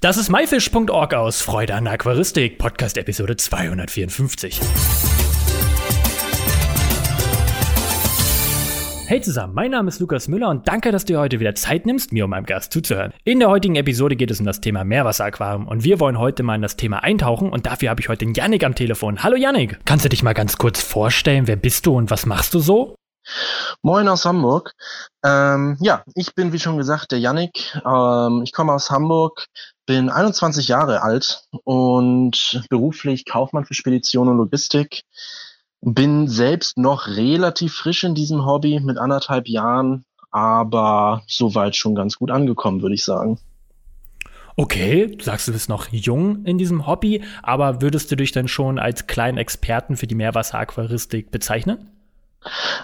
Das ist myfish.org aus Freude an Aquaristik, Podcast Episode 254. Hey zusammen, mein Name ist Lukas Müller und danke, dass du heute wieder Zeit nimmst, mir und meinem Gast zuzuhören. In der heutigen Episode geht es um das Thema Meerwasseraquarium und wir wollen heute mal in das Thema eintauchen und dafür habe ich heute den Yannick am Telefon. Hallo Yannick, kannst du dich mal ganz kurz vorstellen, wer bist du und was machst du so? Moin aus Hamburg. Ähm, ja, ich bin wie schon gesagt der Yannick. Ähm, ich komme aus Hamburg, bin 21 Jahre alt und beruflich Kaufmann für Spedition und Logistik. Bin selbst noch relativ frisch in diesem Hobby mit anderthalb Jahren, aber soweit schon ganz gut angekommen, würde ich sagen. Okay, sagst du bist noch jung in diesem Hobby, aber würdest du dich denn schon als kleinen Experten für die Meerwasseraquaristik bezeichnen?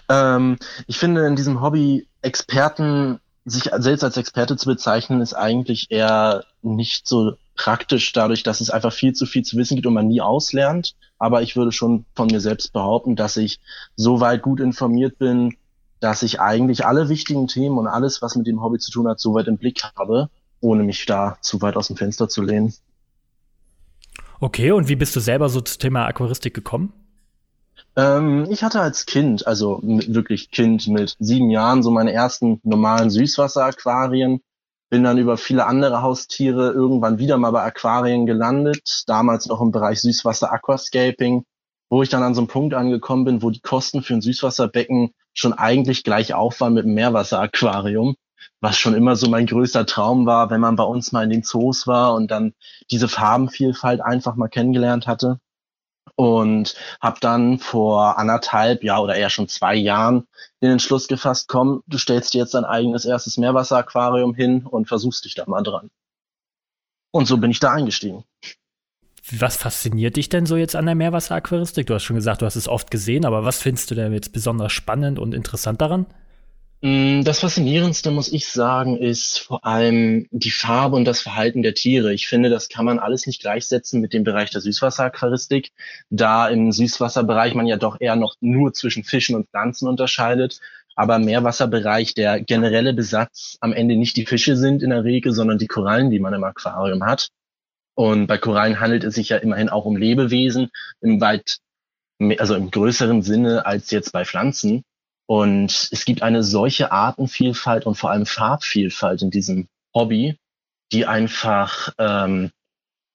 Ähm, ich finde in diesem Hobby Experten sich selbst als Experte zu bezeichnen, ist eigentlich eher nicht so praktisch, dadurch, dass es einfach viel zu viel zu wissen gibt und man nie auslernt. Aber ich würde schon von mir selbst behaupten, dass ich so weit gut informiert bin, dass ich eigentlich alle wichtigen Themen und alles, was mit dem Hobby zu tun hat, so weit im Blick habe, ohne mich da zu weit aus dem Fenster zu lehnen. Okay, und wie bist du selber so zum Thema Aquaristik gekommen? Ähm, ich hatte als Kind, also wirklich Kind mit sieben Jahren, so meine ersten normalen Süßwasseraquarien. Bin dann über viele andere Haustiere irgendwann wieder mal bei Aquarien gelandet, damals noch im Bereich Süßwasser Aquascaping, wo ich dann an so einem Punkt angekommen bin, wo die Kosten für ein Süßwasserbecken schon eigentlich gleich auf waren mit einem Meerwasseraquarium, was schon immer so mein größter Traum war, wenn man bei uns mal in den Zoos war und dann diese Farbenvielfalt einfach mal kennengelernt hatte und habe dann vor anderthalb, ja oder eher schon zwei Jahren den Entschluss gefasst, komm, du stellst dir jetzt dein eigenes erstes Meerwasseraquarium hin und versuchst dich da mal dran. Und so bin ich da eingestiegen. Was fasziniert dich denn so jetzt an der Meerwasseraquaristik? Du hast schon gesagt, du hast es oft gesehen, aber was findest du denn jetzt besonders spannend und interessant daran? Mm, das Faszinierendste, muss ich sagen, ist vor allem die Farbe und das Verhalten der Tiere. Ich finde, das kann man alles nicht gleichsetzen mit dem Bereich der Süßwasseraquaristik, da im Süßwasserbereich man ja doch eher noch nur zwischen Fischen und Pflanzen unterscheidet. Aber im Meerwasserbereich der generelle Besatz am Ende nicht die Fische sind in der Regel, sondern die Korallen, die man im Aquarium hat. Und bei Korallen handelt es sich ja immerhin auch um Lebewesen im weit, also im größeren Sinne als jetzt bei Pflanzen. Und es gibt eine solche Artenvielfalt und vor allem Farbvielfalt in diesem Hobby, die einfach ähm,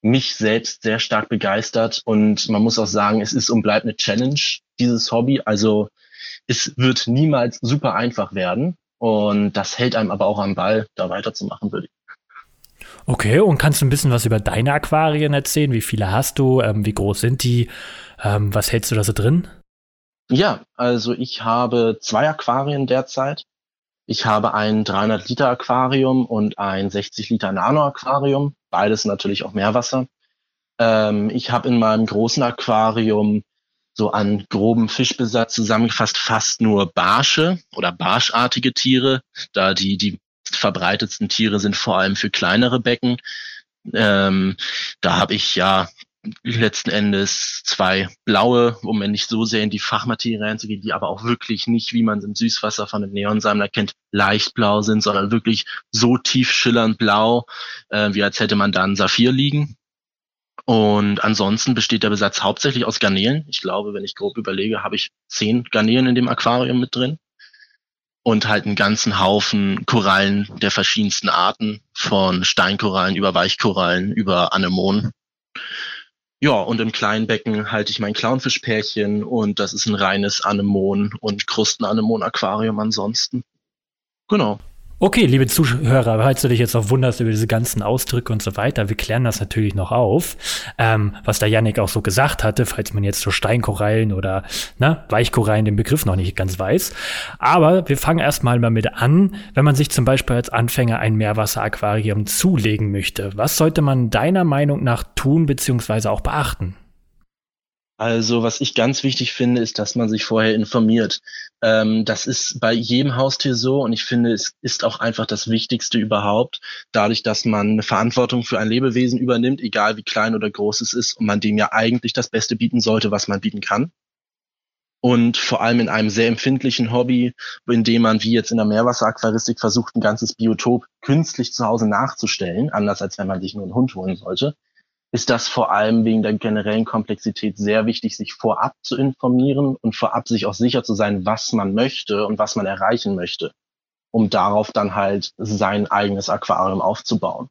mich selbst sehr stark begeistert. Und man muss auch sagen, es ist und bleibt eine Challenge, dieses Hobby. Also es wird niemals super einfach werden. Und das hält einem aber auch am Ball, da weiterzumachen, würde ich. Okay, und kannst du ein bisschen was über deine Aquarien erzählen? Wie viele hast du? Ähm, wie groß sind die? Ähm, was hältst du da so drin? Ja, also ich habe zwei Aquarien derzeit. Ich habe ein 300 Liter Aquarium und ein 60 Liter Nano Aquarium. Beides natürlich auch Meerwasser. Ähm, ich habe in meinem großen Aquarium so an groben Fischbesatz zusammengefasst fast nur Barsche oder barschartige Tiere, da die, die verbreitetsten Tiere sind vor allem für kleinere Becken. Ähm, da habe ich ja letzten Endes zwei blaue, um nicht so sehr in die Fachmaterie reinzugehen, die aber auch wirklich nicht, wie man es im Süßwasser von einem Neonsammler kennt, leicht blau sind, sondern wirklich so tief schillernd blau, äh, wie als hätte man da einen Saphir liegen. Und ansonsten besteht der Besatz hauptsächlich aus Garnelen. Ich glaube, wenn ich grob überlege, habe ich zehn Garnelen in dem Aquarium mit drin. Und halt einen ganzen Haufen Korallen der verschiedensten Arten, von Steinkorallen über Weichkorallen über Anemonen. Ja, und im kleinen Becken halte ich mein Clownfischpärchen und das ist ein reines Anemon und Krustenanemon-Aquarium ansonsten. Genau. Okay, liebe Zuhörer, falls du dich jetzt noch wunderst über diese ganzen Ausdrücke und so weiter, wir klären das natürlich noch auf. Ähm, was der Yannick auch so gesagt hatte, falls man jetzt so Steinkorallen oder ne, Weichkorallen den Begriff noch nicht ganz weiß. Aber wir fangen erstmal mal mit an, wenn man sich zum Beispiel als Anfänger ein Meerwasseraquarium zulegen möchte. Was sollte man deiner Meinung nach tun bzw. auch beachten? Also was ich ganz wichtig finde, ist, dass man sich vorher informiert. Ähm, das ist bei jedem Haustier so und ich finde, es ist auch einfach das Wichtigste überhaupt, dadurch, dass man eine Verantwortung für ein Lebewesen übernimmt, egal wie klein oder groß es ist und man dem ja eigentlich das Beste bieten sollte, was man bieten kann. und vor allem in einem sehr empfindlichen Hobby, in dem man wie jetzt in der Meerwasseraquaristik versucht, ein ganzes Biotop künstlich zu Hause nachzustellen, anders als wenn man sich nur einen Hund holen sollte, ist das vor allem wegen der generellen Komplexität sehr wichtig, sich vorab zu informieren und vorab sich auch sicher zu sein, was man möchte und was man erreichen möchte, um darauf dann halt sein eigenes Aquarium aufzubauen.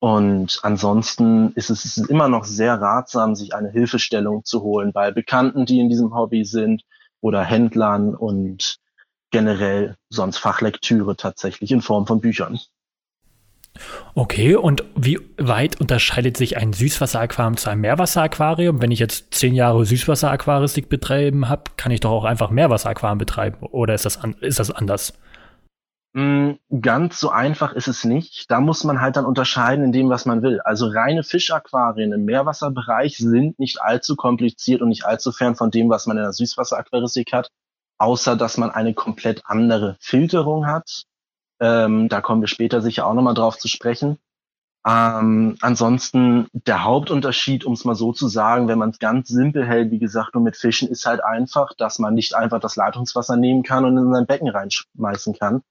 Und ansonsten ist es immer noch sehr ratsam, sich eine Hilfestellung zu holen bei Bekannten, die in diesem Hobby sind oder Händlern und generell sonst Fachlektüre tatsächlich in Form von Büchern. Okay, und wie weit unterscheidet sich ein Süßwasseraquarium zu einem Meerwasseraquarium? Wenn ich jetzt zehn Jahre Süßwasseraquaristik betreiben habe, kann ich doch auch einfach Meerwasseraquarium betreiben. Oder ist das, an, ist das anders? Mm, ganz so einfach ist es nicht. Da muss man halt dann unterscheiden in dem, was man will. Also reine Fischaquarien im Meerwasserbereich sind nicht allzu kompliziert und nicht allzu fern von dem, was man in der Süßwasseraquaristik hat, außer dass man eine komplett andere Filterung hat. Ähm, da kommen wir später sicher auch nochmal drauf zu sprechen. Ähm, ansonsten der Hauptunterschied, um es mal so zu sagen, wenn man es ganz simpel hält, wie gesagt, nur mit Fischen, ist halt einfach, dass man nicht einfach das Leitungswasser nehmen kann und in sein Becken reinschmeißen kann,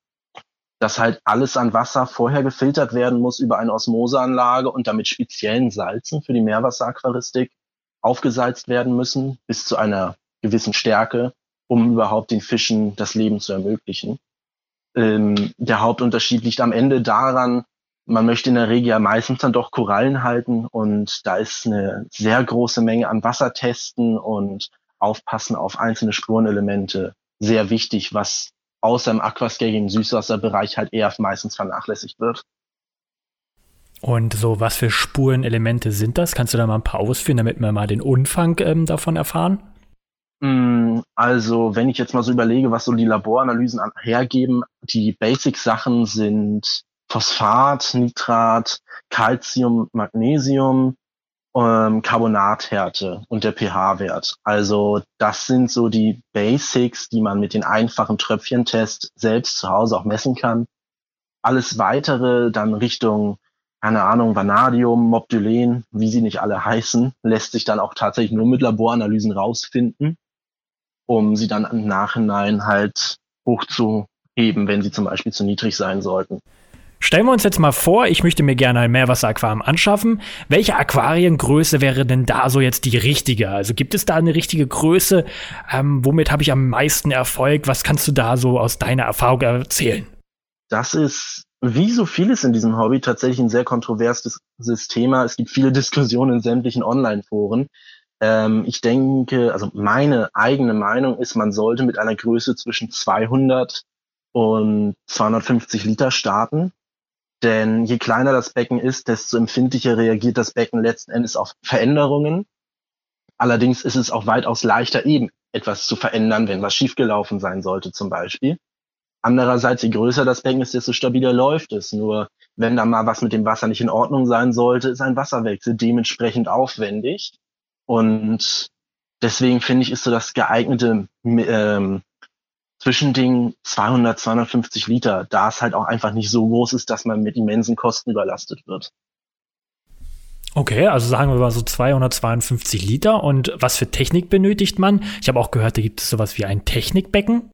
dass halt alles an Wasser vorher gefiltert werden muss über eine Osmoseanlage und damit speziellen Salzen für die Meerwasseraquaristik aufgesalzt werden müssen bis zu einer gewissen Stärke, um überhaupt den Fischen das Leben zu ermöglichen. Ähm, der Hauptunterschied liegt am Ende daran, man möchte in der Regel ja meistens dann doch Korallen halten und da ist eine sehr große Menge an Wassertesten und Aufpassen auf einzelne Spurenelemente sehr wichtig, was außer im Aquascaping im Süßwasserbereich halt eher meistens vernachlässigt wird. Und so, was für Spurenelemente sind das? Kannst du da mal ein paar ausführen, damit wir mal den Umfang ähm, davon erfahren? Mm, also, wenn ich jetzt mal so überlege, was so die Laboranalysen hergeben, die Basic-Sachen sind Phosphat, Nitrat, Calcium, Magnesium, ähm, Carbonathärte und der pH-Wert. Also das sind so die Basics, die man mit den einfachen Tröpfchentests selbst zu Hause auch messen kann. Alles weitere dann Richtung, keine Ahnung, Vanadium, Mobdylen, wie sie nicht alle heißen, lässt sich dann auch tatsächlich nur mit Laboranalysen rausfinden, um sie dann im Nachhinein halt hochzuheben, wenn sie zum Beispiel zu niedrig sein sollten. Stellen wir uns jetzt mal vor, ich möchte mir gerne ein Meerwasseraquarium anschaffen. Welche Aquariengröße wäre denn da so jetzt die richtige? Also gibt es da eine richtige Größe? Ähm, womit habe ich am meisten Erfolg? Was kannst du da so aus deiner Erfahrung erzählen? Das ist wie so vieles in diesem Hobby tatsächlich ein sehr kontroverses Thema. Es gibt viele Diskussionen in sämtlichen Online-Foren. Ähm, ich denke, also meine eigene Meinung ist, man sollte mit einer Größe zwischen 200 und 250 Liter starten. Denn je kleiner das Becken ist, desto empfindlicher reagiert das Becken letzten Endes auf Veränderungen. Allerdings ist es auch weitaus leichter, eben etwas zu verändern, wenn was schiefgelaufen sein sollte zum Beispiel. Andererseits, je größer das Becken ist, desto stabiler läuft es. Nur wenn da mal was mit dem Wasser nicht in Ordnung sein sollte, ist ein Wasserwechsel dementsprechend aufwendig. Und deswegen finde ich, ist so das geeignete ähm, Zwischending 200, 250 Liter, da es halt auch einfach nicht so groß ist, dass man mit immensen Kosten überlastet wird. Okay, also sagen wir mal so 252 Liter. Und was für Technik benötigt man? Ich habe auch gehört, da gibt es sowas wie ein Technikbecken.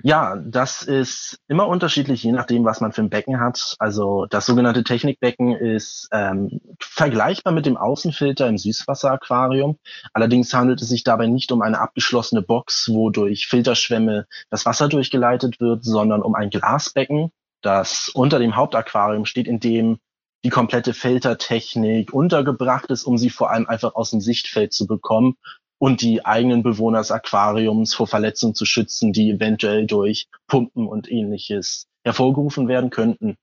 Ja, das ist immer unterschiedlich, je nachdem, was man für ein Becken hat. Also das sogenannte Technikbecken ist ähm, vergleichbar mit dem Außenfilter im Süßwasseraquarium. Allerdings handelt es sich dabei nicht um eine abgeschlossene Box, wo durch Filterschwämme das Wasser durchgeleitet wird, sondern um ein Glasbecken, das unter dem Hauptaquarium steht, in dem die komplette Filtertechnik untergebracht ist, um sie vor allem einfach aus dem Sichtfeld zu bekommen und die eigenen Bewohner des Aquariums vor Verletzungen zu schützen, die eventuell durch Pumpen und ähnliches hervorgerufen werden könnten.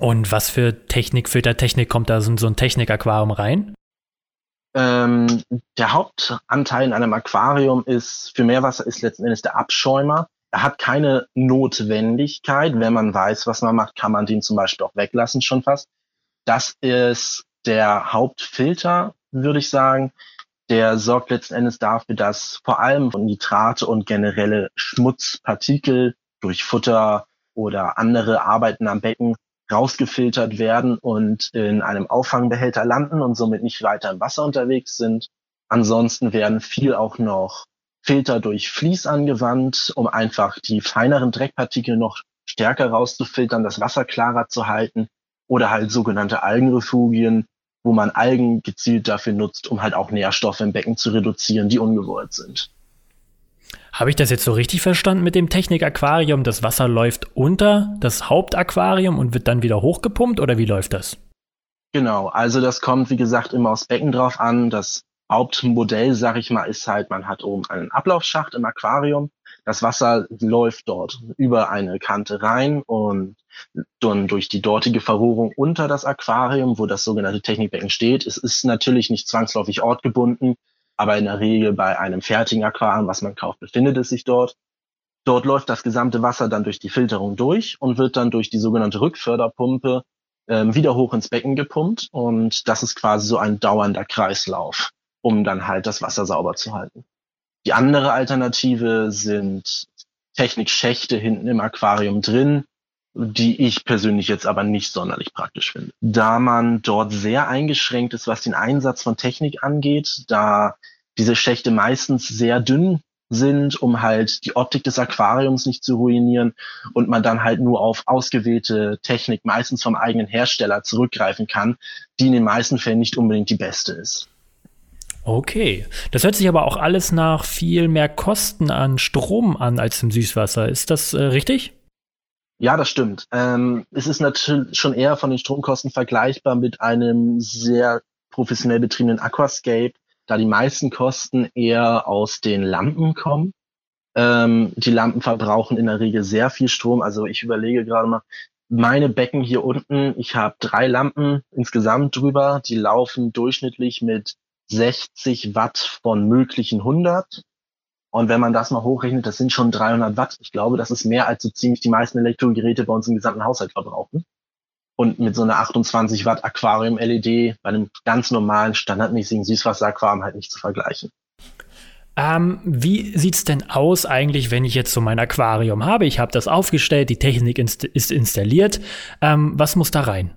Und was für Technik, Filtertechnik kommt da so ein Technikaquarium rein? Ähm, der Hauptanteil in einem Aquarium ist für Meerwasser ist letzten Endes der Abschäumer. Er hat keine Notwendigkeit. Wenn man weiß, was man macht, kann man den zum Beispiel auch weglassen schon fast. Das ist der Hauptfilter, würde ich sagen der sorgt letzten Endes dafür, dass vor allem Nitrate und generelle Schmutzpartikel durch Futter oder andere Arbeiten am Becken rausgefiltert werden und in einem Auffangbehälter landen und somit nicht weiter im Wasser unterwegs sind. Ansonsten werden viel auch noch Filter durch Vlies angewandt, um einfach die feineren Dreckpartikel noch stärker rauszufiltern, das Wasser klarer zu halten oder halt sogenannte Algenrefugien, wo man Algen gezielt dafür nutzt, um halt auch Nährstoffe im Becken zu reduzieren, die ungewollt sind. Habe ich das jetzt so richtig verstanden mit dem Technik-Aquarium? Das Wasser läuft unter das Hauptaquarium und wird dann wieder hochgepumpt oder wie läuft das? Genau, also das kommt wie gesagt immer aufs Becken drauf an. Das Hauptmodell, sag ich mal, ist halt, man hat oben einen Ablaufschacht im Aquarium. Das Wasser läuft dort über eine Kante rein und dann durch die dortige Verrohrung unter das Aquarium, wo das sogenannte Technikbecken steht. Es ist natürlich nicht zwangsläufig ortgebunden, aber in der Regel bei einem fertigen Aquarium, was man kauft, befindet es sich dort. Dort läuft das gesamte Wasser dann durch die Filterung durch und wird dann durch die sogenannte Rückförderpumpe ähm, wieder hoch ins Becken gepumpt. Und das ist quasi so ein dauernder Kreislauf um dann halt das Wasser sauber zu halten. Die andere Alternative sind Technikschächte hinten im Aquarium drin, die ich persönlich jetzt aber nicht sonderlich praktisch finde. Da man dort sehr eingeschränkt ist, was den Einsatz von Technik angeht, da diese Schächte meistens sehr dünn sind, um halt die Optik des Aquariums nicht zu ruinieren und man dann halt nur auf ausgewählte Technik, meistens vom eigenen Hersteller, zurückgreifen kann, die in den meisten Fällen nicht unbedingt die beste ist. Okay, das hört sich aber auch alles nach viel mehr Kosten an Strom an als im Süßwasser. Ist das äh, richtig? Ja, das stimmt. Ähm, es ist natürlich schon eher von den Stromkosten vergleichbar mit einem sehr professionell betriebenen Aquascape, da die meisten Kosten eher aus den Lampen kommen. Ähm, die Lampen verbrauchen in der Regel sehr viel Strom. Also ich überlege gerade mal, meine Becken hier unten, ich habe drei Lampen insgesamt drüber, die laufen durchschnittlich mit 60 Watt von möglichen 100. Und wenn man das mal hochrechnet, das sind schon 300 Watt. Ich glaube, das ist mehr als so ziemlich die meisten Elektrogeräte bei uns im gesamten Haushalt verbrauchen. Und mit so einer 28 Watt Aquarium LED bei einem ganz normalen, standardmäßigen Süßwasseraquarium halt nicht zu vergleichen. Ähm, wie sieht's denn aus eigentlich, wenn ich jetzt so mein Aquarium habe? Ich habe das aufgestellt, die Technik inst ist installiert. Ähm, was muss da rein?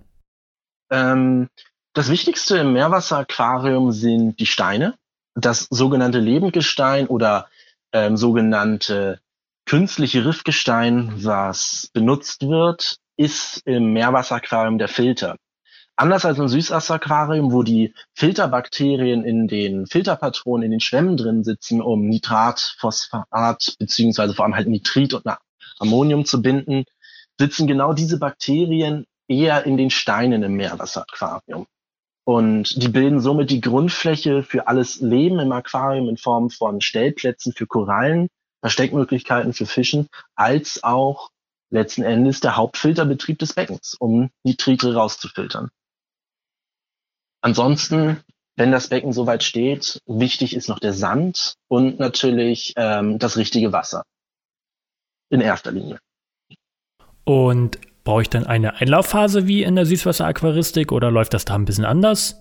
Ähm, das Wichtigste im Meerwasseraquarium sind die Steine. Das sogenannte Lebendgestein oder ähm, sogenannte künstliche Riffgestein, was benutzt wird, ist im Meerwasseraquarium der Filter. Anders als im Süßwasseraquarium, wo die Filterbakterien in den Filterpatronen, in den Schwämmen drin sitzen, um Nitrat, Phosphat beziehungsweise vor allem halt Nitrit und Ammonium zu binden, sitzen genau diese Bakterien eher in den Steinen im Meerwasseraquarium. Und die bilden somit die Grundfläche für alles Leben im Aquarium in Form von Stellplätzen für Korallen, Versteckmöglichkeiten für Fischen, als auch letzten Endes der Hauptfilterbetrieb des Beckens, um Nitrite rauszufiltern. Ansonsten, wenn das Becken soweit steht, wichtig ist noch der Sand und natürlich ähm, das richtige Wasser. In erster Linie. Und Brauche ich dann eine Einlaufphase wie in der Süßwasseraquaristik oder läuft das da ein bisschen anders?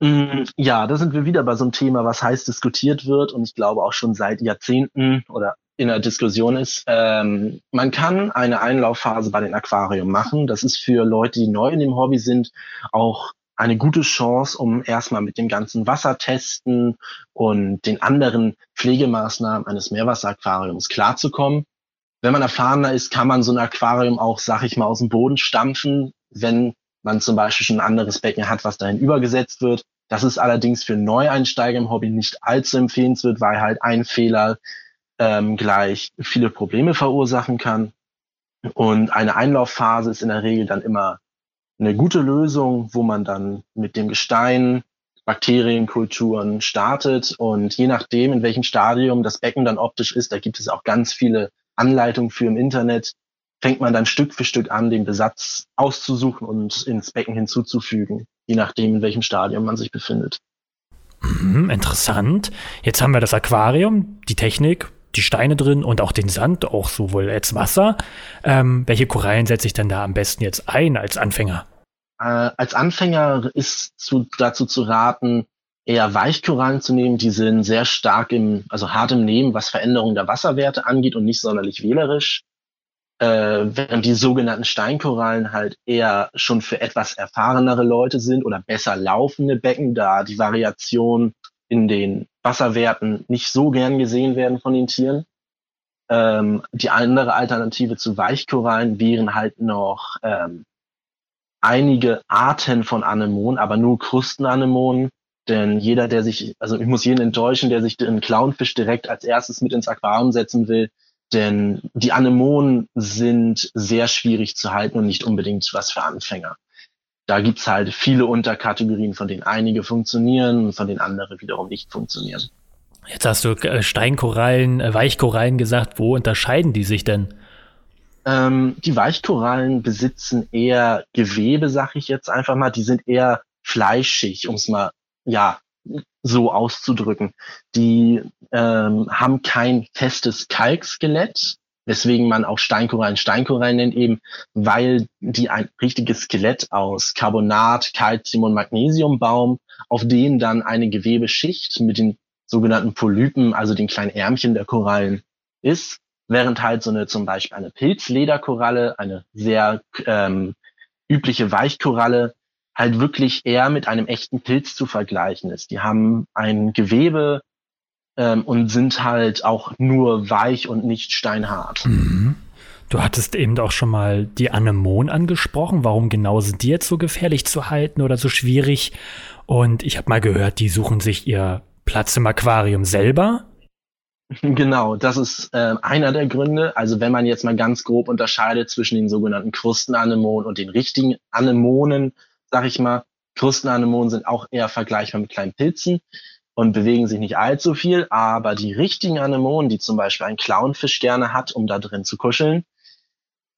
Mm, ja, da sind wir wieder bei so einem Thema, was heiß diskutiert wird und ich glaube auch schon seit Jahrzehnten oder in der Diskussion ist. Ähm, man kann eine Einlaufphase bei den Aquarium machen. Das ist für Leute, die neu in dem Hobby sind, auch eine gute Chance, um erstmal mit dem ganzen Wassertesten und den anderen Pflegemaßnahmen eines Meerwasseraquariums klarzukommen wenn man erfahrener ist, kann man so ein Aquarium auch, sag ich mal, aus dem Boden stampfen, wenn man zum Beispiel schon ein anderes Becken hat, was dahin übergesetzt wird. Das ist allerdings für Neueinsteiger im Hobby nicht allzu empfehlenswert, weil halt ein Fehler ähm, gleich viele Probleme verursachen kann. Und eine Einlaufphase ist in der Regel dann immer eine gute Lösung, wo man dann mit dem Gestein Bakterienkulturen startet. Und je nachdem, in welchem Stadium das Becken dann optisch ist, da gibt es auch ganz viele Anleitung für im Internet fängt man dann Stück für Stück an, den Besatz auszusuchen und ins Becken hinzuzufügen, je nachdem, in welchem Stadium man sich befindet. Mhm, interessant. Jetzt haben wir das Aquarium, die Technik, die Steine drin und auch den Sand, auch sowohl als Wasser. Ähm, welche Korallen setze ich denn da am besten jetzt ein als Anfänger? Äh, als Anfänger ist zu, dazu zu raten, eher Weichkorallen zu nehmen. Die sind sehr stark im, also hart im Nehmen, was Veränderungen der Wasserwerte angeht und nicht sonderlich wählerisch. Äh, während die sogenannten Steinkorallen halt eher schon für etwas erfahrenere Leute sind oder besser laufende Becken, da die Variation in den Wasserwerten nicht so gern gesehen werden von den Tieren. Ähm, die andere Alternative zu Weichkorallen wären halt noch ähm, einige Arten von Anemonen, aber nur Krustenanemonen. Denn jeder, der sich, also ich muss jeden enttäuschen, der sich den Clownfisch direkt als erstes mit ins Aquarium setzen will, denn die Anemonen sind sehr schwierig zu halten und nicht unbedingt was für Anfänger. Da gibt's halt viele Unterkategorien, von denen einige funktionieren und von denen andere wiederum nicht funktionieren. Jetzt hast du äh, Steinkorallen, äh, Weichkorallen gesagt. Wo unterscheiden die sich denn? Ähm, die Weichkorallen besitzen eher Gewebe, sag ich jetzt einfach mal. Die sind eher fleischig, um es mal ja so auszudrücken. Die ähm, haben kein festes Kalkskelett, weswegen man auch Steinkorallen Steinkorallen nennt, eben weil die ein richtiges Skelett aus Carbonat, Calcium und Magnesium bauen, auf denen dann eine Gewebeschicht mit den sogenannten Polypen, also den kleinen Ärmchen der Korallen ist, während halt so eine zum Beispiel eine Pilzlederkoralle, eine sehr ähm, übliche Weichkoralle, halt wirklich eher mit einem echten Pilz zu vergleichen ist. Die haben ein Gewebe ähm, und sind halt auch nur weich und nicht steinhart. Mhm. Du hattest eben auch schon mal die Anemonen angesprochen. Warum genau sind die jetzt so gefährlich zu halten oder so schwierig? Und ich habe mal gehört, die suchen sich ihr Platz im Aquarium selber. Genau, das ist äh, einer der Gründe. Also wenn man jetzt mal ganz grob unterscheidet zwischen den sogenannten Krustenanemonen und den richtigen Anemonen, sag ich mal, Krustenanemonen sind auch eher vergleichbar mit kleinen Pilzen und bewegen sich nicht allzu viel, aber die richtigen Anemonen, die zum Beispiel ein Clownfisch gerne hat, um da drin zu kuscheln,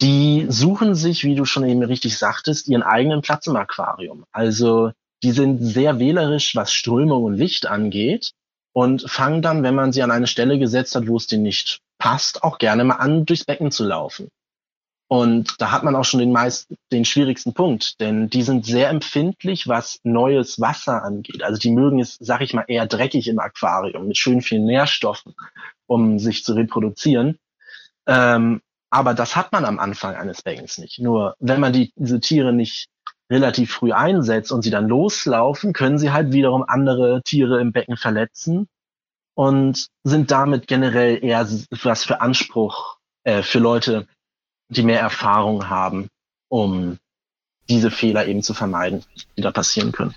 die suchen sich, wie du schon eben richtig sagtest, ihren eigenen Platz im Aquarium. Also die sind sehr wählerisch, was Strömung und Licht angeht und fangen dann, wenn man sie an eine Stelle gesetzt hat, wo es denen nicht passt, auch gerne mal an, durchs Becken zu laufen. Und da hat man auch schon den meisten, den schwierigsten Punkt, denn die sind sehr empfindlich, was neues Wasser angeht. Also die mögen es, sag ich mal, eher dreckig im Aquarium mit schön vielen Nährstoffen, um sich zu reproduzieren. Ähm, aber das hat man am Anfang eines Beckens nicht. Nur wenn man die, diese Tiere nicht relativ früh einsetzt und sie dann loslaufen, können sie halt wiederum andere Tiere im Becken verletzen und sind damit generell eher was für Anspruch äh, für Leute die mehr Erfahrung haben, um diese Fehler eben zu vermeiden, die da passieren können.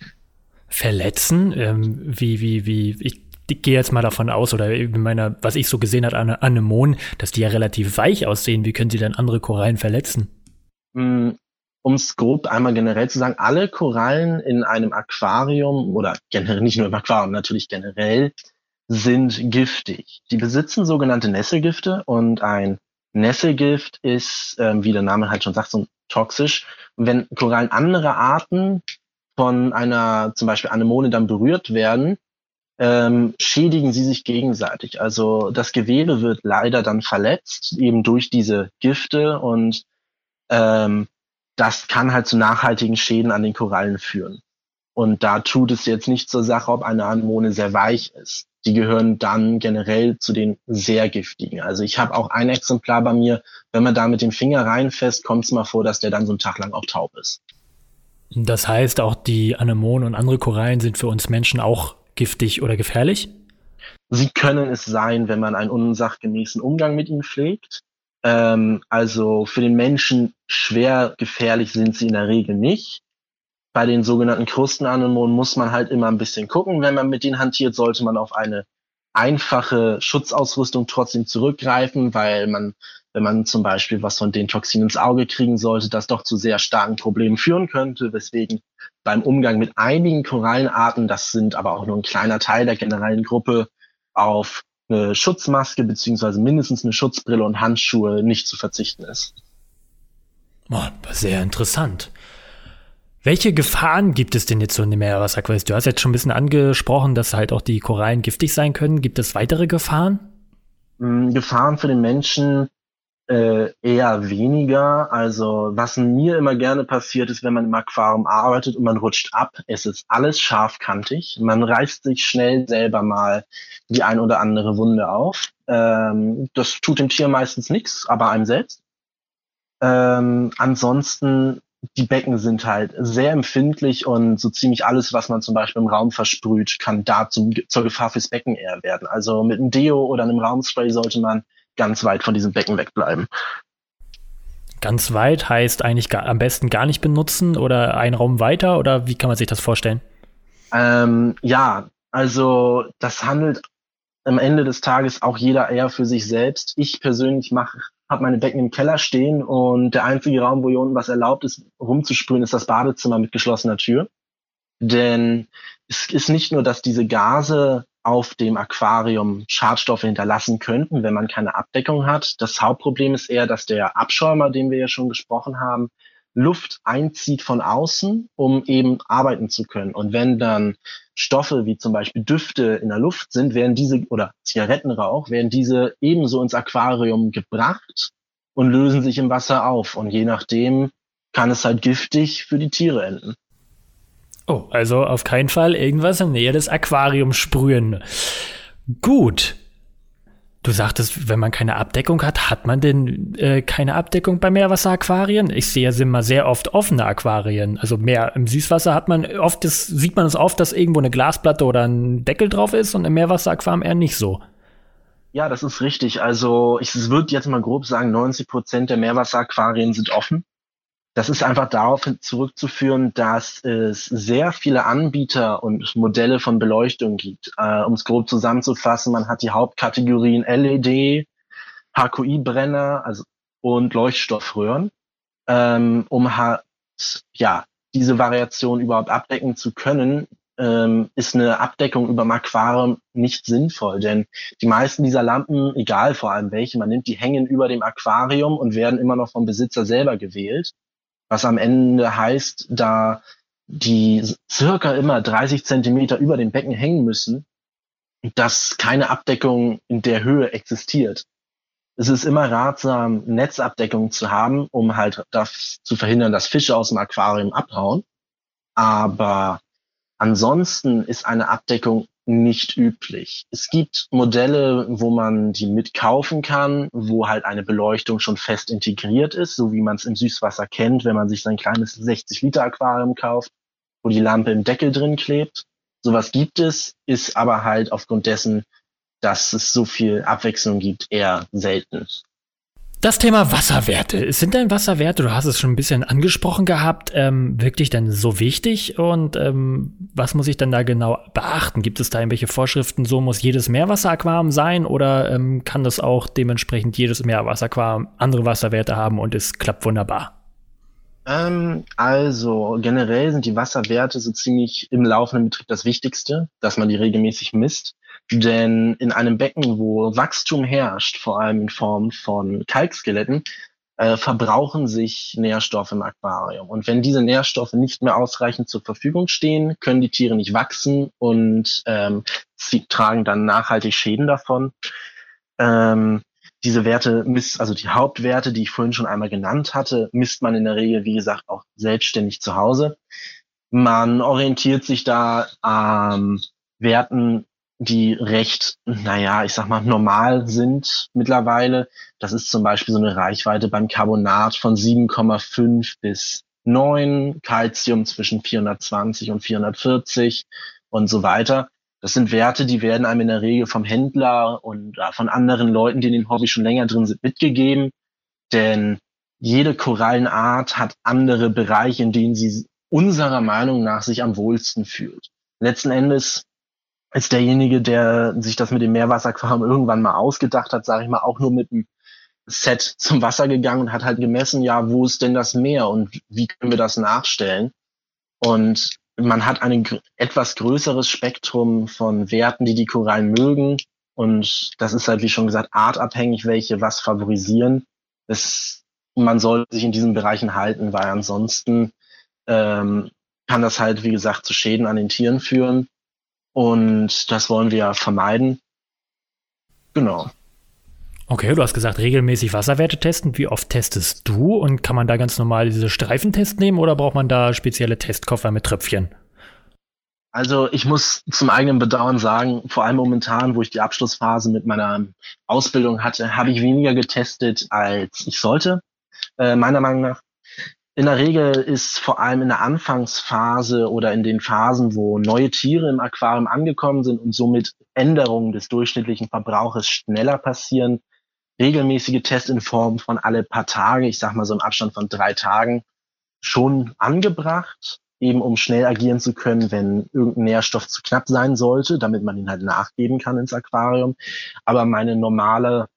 Verletzen? Ähm, wie, wie, wie, ich, ich gehe jetzt mal davon aus, oder in meiner, was ich so gesehen habe an Anemonen, dass die ja relativ weich aussehen. Wie können sie dann andere Korallen verletzen? Mm, um es grob einmal generell zu sagen, alle Korallen in einem Aquarium oder generell nicht nur im Aquarium, natürlich generell sind giftig. Die besitzen sogenannte Nesselgifte und ein Nesselgift ist, ähm, wie der Name halt schon sagt, so toxisch. Und wenn Korallen anderer Arten von einer zum Beispiel Anemone dann berührt werden, ähm, schädigen sie sich gegenseitig. Also das Gewebe wird leider dann verletzt, eben durch diese Gifte und ähm, das kann halt zu nachhaltigen Schäden an den Korallen führen. Und da tut es jetzt nicht zur Sache, ob eine Anemone sehr weich ist die gehören dann generell zu den sehr giftigen. Also ich habe auch ein Exemplar bei mir, wenn man da mit dem Finger reinfasst, kommt es mal vor, dass der dann so einen Tag lang auch taub ist. Das heißt, auch die Anemonen und andere Korallen sind für uns Menschen auch giftig oder gefährlich? Sie können es sein, wenn man einen unsachgemäßen Umgang mit ihnen pflegt. Ähm, also für den Menschen schwer gefährlich sind sie in der Regel nicht bei den sogenannten Krustenanemonen muss man halt immer ein bisschen gucken. Wenn man mit denen hantiert, sollte man auf eine einfache Schutzausrüstung trotzdem zurückgreifen, weil man, wenn man zum Beispiel was von den Toxinen ins Auge kriegen sollte, das doch zu sehr starken Problemen führen könnte, weswegen beim Umgang mit einigen Korallenarten, das sind aber auch nur ein kleiner Teil der generellen Gruppe, auf eine Schutzmaske beziehungsweise mindestens eine Schutzbrille und Handschuhe nicht zu verzichten ist. Sehr interessant. Welche Gefahren gibt es denn jetzt so in dem Meerwasserquest? Du hast jetzt schon ein bisschen angesprochen, dass halt auch die Korallen giftig sein können. Gibt es weitere Gefahren? Mm, Gefahren für den Menschen äh, eher weniger. Also was mir immer gerne passiert ist, wenn man im Aquarium arbeitet und man rutscht ab, es ist alles scharfkantig. Man reißt sich schnell selber mal die ein oder andere Wunde auf. Ähm, das tut dem Tier meistens nichts, aber einem selbst. Ähm, ansonsten die Becken sind halt sehr empfindlich und so ziemlich alles, was man zum Beispiel im Raum versprüht, kann dazu zur Gefahr fürs Becken eher werden. Also mit einem Deo oder einem Raumspray sollte man ganz weit von diesem Becken wegbleiben. Ganz weit heißt eigentlich gar, am besten gar nicht benutzen oder einen Raum weiter oder wie kann man sich das vorstellen? Ähm, ja, also das handelt am Ende des Tages auch jeder eher für sich selbst. Ich persönlich mache habe meine Becken im Keller stehen und der einzige Raum, wo hier unten was erlaubt ist, rumzusprühen, ist das Badezimmer mit geschlossener Tür. Denn es ist nicht nur, dass diese Gase auf dem Aquarium Schadstoffe hinterlassen könnten, wenn man keine Abdeckung hat. Das Hauptproblem ist eher, dass der Abschäumer, den wir ja schon gesprochen haben, Luft einzieht von außen, um eben arbeiten zu können. Und wenn dann Stoffe wie zum Beispiel Düfte in der Luft sind, werden diese, oder Zigarettenrauch, werden diese ebenso ins Aquarium gebracht und lösen sich im Wasser auf. Und je nachdem kann es halt giftig für die Tiere enden. Oh, also auf keinen Fall irgendwas in der Nähe des Aquariums sprühen. Gut, Du sagtest, wenn man keine Abdeckung hat, hat man denn äh, keine Abdeckung bei Meerwasseraquarien? Ich sehe ja immer sehr oft offene Aquarien. Also mehr im Süßwasser hat man oft, das, sieht man es oft, dass irgendwo eine Glasplatte oder ein Deckel drauf ist und im Meerwasseraquarium eher nicht so. Ja, das ist richtig. Also ich würde jetzt mal grob sagen, 90 Prozent der Meerwasseraquarien sind offen. Das ist einfach darauf zurückzuführen, dass es sehr viele Anbieter und Modelle von Beleuchtung gibt. Äh, um es grob zusammenzufassen, man hat die Hauptkategorien LED, HQI-Brenner also, und Leuchtstoffröhren, ähm, um ja, diese Variation überhaupt abdecken zu können, ähm, ist eine Abdeckung über Aquarium nicht sinnvoll, denn die meisten dieser Lampen, egal vor allem welche man nimmt, die hängen über dem Aquarium und werden immer noch vom Besitzer selber gewählt was am Ende heißt, da die circa immer 30 Zentimeter über dem Becken hängen müssen, dass keine Abdeckung in der Höhe existiert. Es ist immer ratsam, Netzabdeckung zu haben, um halt das zu verhindern, dass Fische aus dem Aquarium abhauen. Aber ansonsten ist eine Abdeckung nicht üblich. Es gibt Modelle, wo man die mitkaufen kann, wo halt eine Beleuchtung schon fest integriert ist, so wie man es im Süßwasser kennt, wenn man sich sein kleines 60 Liter Aquarium kauft, wo die Lampe im Deckel drin klebt. Sowas gibt es, ist aber halt aufgrund dessen, dass es so viel Abwechslung gibt, eher selten. Das Thema Wasserwerte. Sind denn Wasserwerte, du hast es schon ein bisschen angesprochen gehabt, ähm, wirklich denn so wichtig? Und ähm, was muss ich denn da genau beachten? Gibt es da irgendwelche Vorschriften, so muss jedes Meerwasseraquarium sein oder ähm, kann das auch dementsprechend jedes Meerwasseraquarium andere Wasserwerte haben und es klappt wunderbar? Ähm, also generell sind die Wasserwerte so ziemlich im laufenden Betrieb das Wichtigste, dass man die regelmäßig misst. Denn in einem Becken, wo Wachstum herrscht, vor allem in Form von Kalkskeletten, äh, verbrauchen sich Nährstoffe im Aquarium. Und wenn diese Nährstoffe nicht mehr ausreichend zur Verfügung stehen, können die Tiere nicht wachsen und ähm, sie tragen dann nachhaltig Schäden davon. Ähm, diese Werte misst, also die Hauptwerte, die ich vorhin schon einmal genannt hatte, misst man in der Regel, wie gesagt, auch selbstständig zu Hause. Man orientiert sich da an ähm, Werten die recht, naja, ich sag mal, normal sind mittlerweile. Das ist zum Beispiel so eine Reichweite beim Carbonat von 7,5 bis 9, Calcium zwischen 420 und 440 und so weiter. Das sind Werte, die werden einem in der Regel vom Händler und von anderen Leuten, die in dem Hobby schon länger drin sind, mitgegeben. Denn jede Korallenart hat andere Bereiche, in denen sie unserer Meinung nach sich am wohlsten fühlt. Letzten Endes ist derjenige, der sich das mit dem Meerwasserquarium irgendwann mal ausgedacht hat, sage ich mal, auch nur mit einem Set zum Wasser gegangen und hat halt gemessen, ja, wo ist denn das Meer und wie können wir das nachstellen? Und man hat ein etwas größeres Spektrum von Werten, die die Korallen mögen. Und das ist halt, wie schon gesagt, artabhängig, welche was favorisieren. Es, man sollte sich in diesen Bereichen halten, weil ansonsten ähm, kann das halt, wie gesagt, zu Schäden an den Tieren führen. Und das wollen wir vermeiden. Genau. Okay, du hast gesagt, regelmäßig Wasserwerte testen. Wie oft testest du? Und kann man da ganz normal diese Streifentest nehmen oder braucht man da spezielle Testkoffer mit Tröpfchen? Also ich muss zum eigenen Bedauern sagen, vor allem momentan, wo ich die Abschlussphase mit meiner Ausbildung hatte, habe ich weniger getestet, als ich sollte, äh, meiner Meinung nach. In der Regel ist vor allem in der Anfangsphase oder in den Phasen, wo neue Tiere im Aquarium angekommen sind und somit Änderungen des durchschnittlichen Verbrauches schneller passieren, regelmäßige Tests in Form von alle paar Tage, ich sag mal so im Abstand von drei Tagen, schon angebracht, eben um schnell agieren zu können, wenn irgendein Nährstoff zu knapp sein sollte, damit man ihn halt nachgeben kann ins Aquarium. Aber meine normale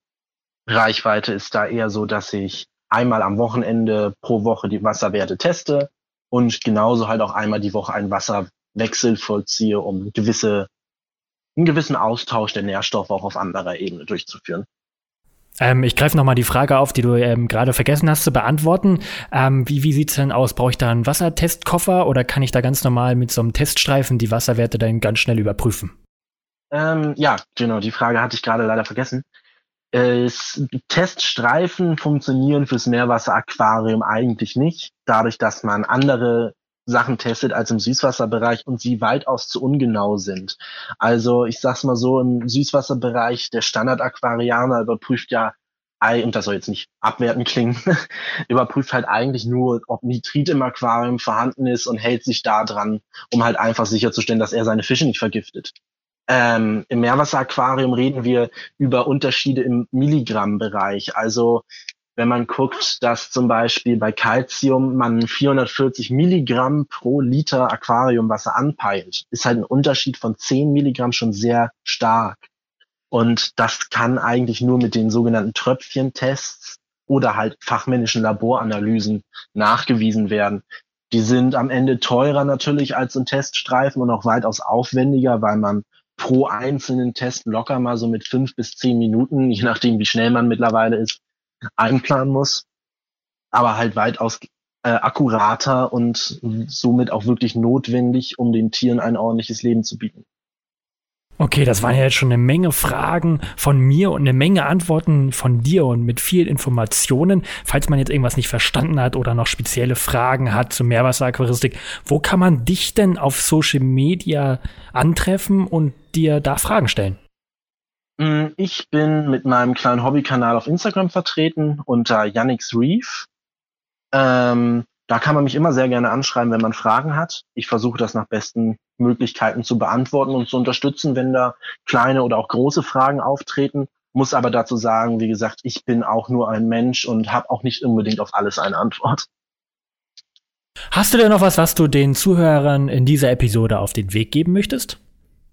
Reichweite ist da eher so, dass ich einmal am Wochenende pro Woche die Wasserwerte teste und genauso halt auch einmal die Woche einen Wasserwechsel vollziehe, um gewisse, einen gewissen Austausch der Nährstoffe auch auf anderer Ebene durchzuführen. Ähm, ich greife nochmal die Frage auf, die du ähm, gerade vergessen hast zu beantworten. Ähm, wie wie sieht's denn aus? Brauche ich da einen Wassertestkoffer oder kann ich da ganz normal mit so einem Teststreifen die Wasserwerte dann ganz schnell überprüfen? Ähm, ja, genau, die Frage hatte ich gerade leider vergessen. Äh, Teststreifen funktionieren fürs Meerwasseraquarium eigentlich nicht, dadurch, dass man andere Sachen testet als im Süßwasserbereich und sie weitaus zu ungenau sind. Also ich sag's mal so, im Süßwasserbereich der Standardaquarianer überprüft ja, und das soll jetzt nicht abwertend klingen, überprüft halt eigentlich nur, ob Nitrit im Aquarium vorhanden ist und hält sich da dran, um halt einfach sicherzustellen, dass er seine Fische nicht vergiftet. Ähm, Im Meerwasseraquarium reden wir über Unterschiede im Milligrammbereich. Also wenn man guckt, dass zum Beispiel bei Calcium man 440 Milligramm pro Liter Aquariumwasser anpeilt, ist halt ein Unterschied von 10 Milligramm schon sehr stark. Und das kann eigentlich nur mit den sogenannten Tröpfchentests oder halt fachmännischen Laboranalysen nachgewiesen werden. Die sind am Ende teurer natürlich als ein Teststreifen und auch weitaus aufwendiger, weil man pro einzelnen Test locker mal so mit fünf bis zehn Minuten, je nachdem wie schnell man mittlerweile ist, einplanen muss. Aber halt weitaus äh, akkurater und somit auch wirklich notwendig, um den Tieren ein ordentliches Leben zu bieten. Okay, das waren ja jetzt schon eine Menge Fragen von mir und eine Menge Antworten von dir und mit viel Informationen. Falls man jetzt irgendwas nicht verstanden hat oder noch spezielle Fragen hat zur Meerwasseraquaristik, wo kann man dich denn auf Social Media antreffen und dir da Fragen stellen? Mm, ich bin mit meinem kleinen Hobbykanal auf Instagram vertreten unter Yannix Reef. Ähm, da kann man mich immer sehr gerne anschreiben, wenn man Fragen hat. Ich versuche das nach besten Möglichkeiten zu beantworten und zu unterstützen, wenn da kleine oder auch große Fragen auftreten. Muss aber dazu sagen, wie gesagt, ich bin auch nur ein Mensch und habe auch nicht unbedingt auf alles eine Antwort. Hast du denn noch was, was du den Zuhörern in dieser Episode auf den Weg geben möchtest?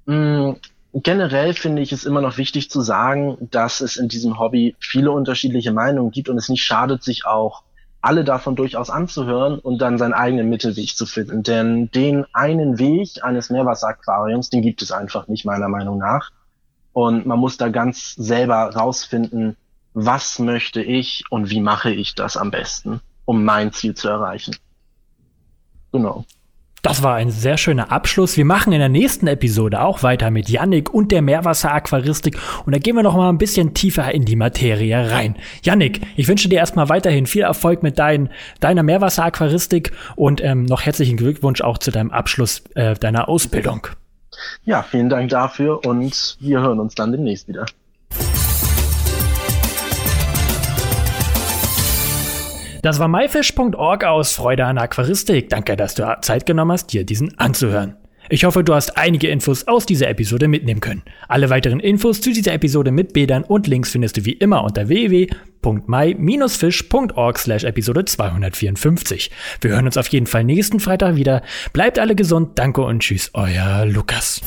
Mm, generell finde ich es immer noch wichtig zu sagen, dass es in diesem Hobby viele unterschiedliche Meinungen gibt und es nicht schadet, sich auch alle davon durchaus anzuhören und dann seinen eigenen Mittelweg zu finden. Denn den einen Weg eines Meerwasseraquariums, den gibt es einfach nicht, meiner Meinung nach. Und man muss da ganz selber rausfinden, was möchte ich und wie mache ich das am besten, um mein Ziel zu erreichen. Genau. Das war ein sehr schöner Abschluss. Wir machen in der nächsten Episode auch weiter mit Yannick und der Meerwasseraquaristik und da gehen wir noch mal ein bisschen tiefer in die Materie rein. Yannick, ich wünsche dir erstmal weiterhin viel Erfolg mit dein, deiner Meerwasseraquaristik und ähm, noch herzlichen Glückwunsch auch zu deinem Abschluss äh, deiner Ausbildung. Ja, vielen Dank dafür und wir hören uns dann demnächst wieder. Das war myfish.org aus Freude an Aquaristik. Danke, dass du Zeit genommen hast, dir diesen anzuhören. Ich hoffe, du hast einige Infos aus dieser Episode mitnehmen können. Alle weiteren Infos zu dieser Episode mit Bildern und Links findest du wie immer unter www.my-fish.org slash Episode 254. Wir hören uns auf jeden Fall nächsten Freitag wieder. Bleibt alle gesund, danke und tschüss, euer Lukas.